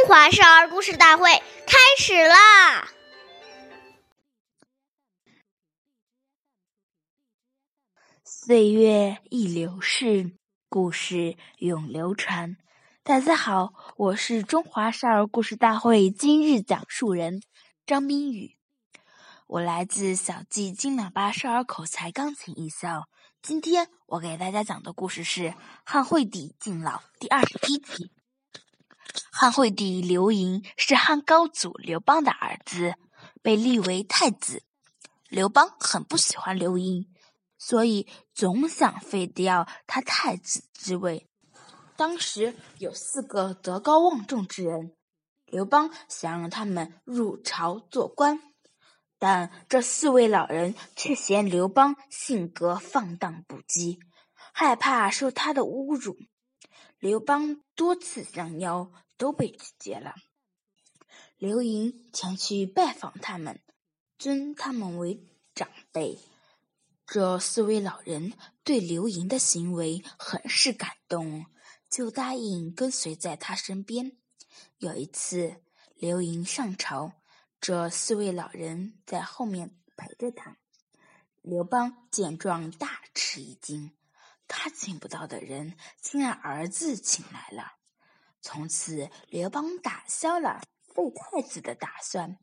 中华少儿故事大会开始啦！岁月易流逝，故事永流传。大家好，我是中华少儿故事大会今日讲述人张冰雨，我来自小季金喇叭少儿口才钢琴艺校。今天我给大家讲的故事是《汉惠帝敬老》第二十一集。汉惠帝刘盈是汉高祖刘邦的儿子，被立为太子。刘邦很不喜欢刘盈，所以总想废掉他太子之位。当时有四个德高望重之人，刘邦想让他们入朝做官，但这四位老人却嫌刘邦性格放荡不羁，害怕受他的侮辱。刘邦多次相邀。都被拒绝了。刘盈前去拜访他们，尊他们为长辈。这四位老人对刘盈的行为很是感动，就答应跟随在他身边。有一次，刘盈上朝，这四位老人在后面陪着他。刘邦见状大吃一惊，他请不到的人，竟然儿子请来了。从此，刘邦打消了废太子的打算。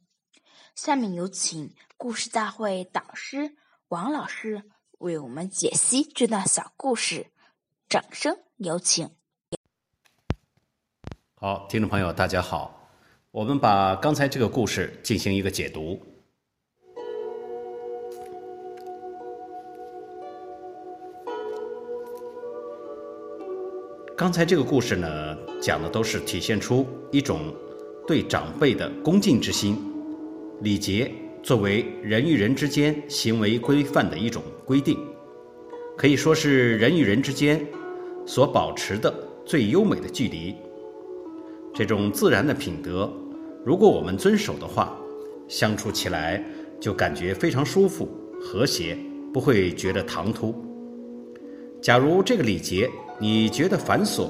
下面有请故事大会导师王老师为我们解析这段小故事，掌声有请。好，听众朋友，大家好，我们把刚才这个故事进行一个解读。刚才这个故事呢，讲的都是体现出一种对长辈的恭敬之心。礼节作为人与人之间行为规范的一种规定，可以说是人与人之间所保持的最优美的距离。这种自然的品德，如果我们遵守的话，相处起来就感觉非常舒服、和谐，不会觉得唐突。假如这个礼节，你觉得繁琐，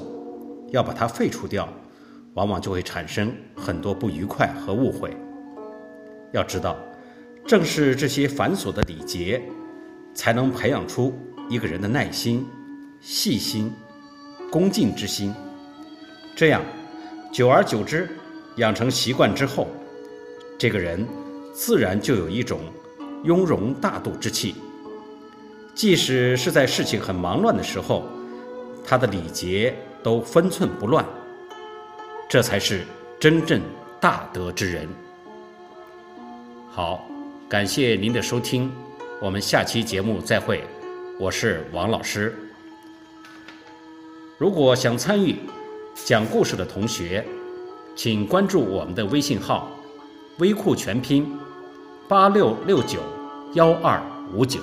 要把它废除掉，往往就会产生很多不愉快和误会。要知道，正是这些繁琐的礼节，才能培养出一个人的耐心、细心、恭敬之心。这样，久而久之，养成习惯之后，这个人自然就有一种雍容大度之气。即使是在事情很忙乱的时候。他的礼节都分寸不乱，这才是真正大德之人。好，感谢您的收听，我们下期节目再会。我是王老师。如果想参与讲故事的同学，请关注我们的微信号“微库全拼八六六九幺二五九”。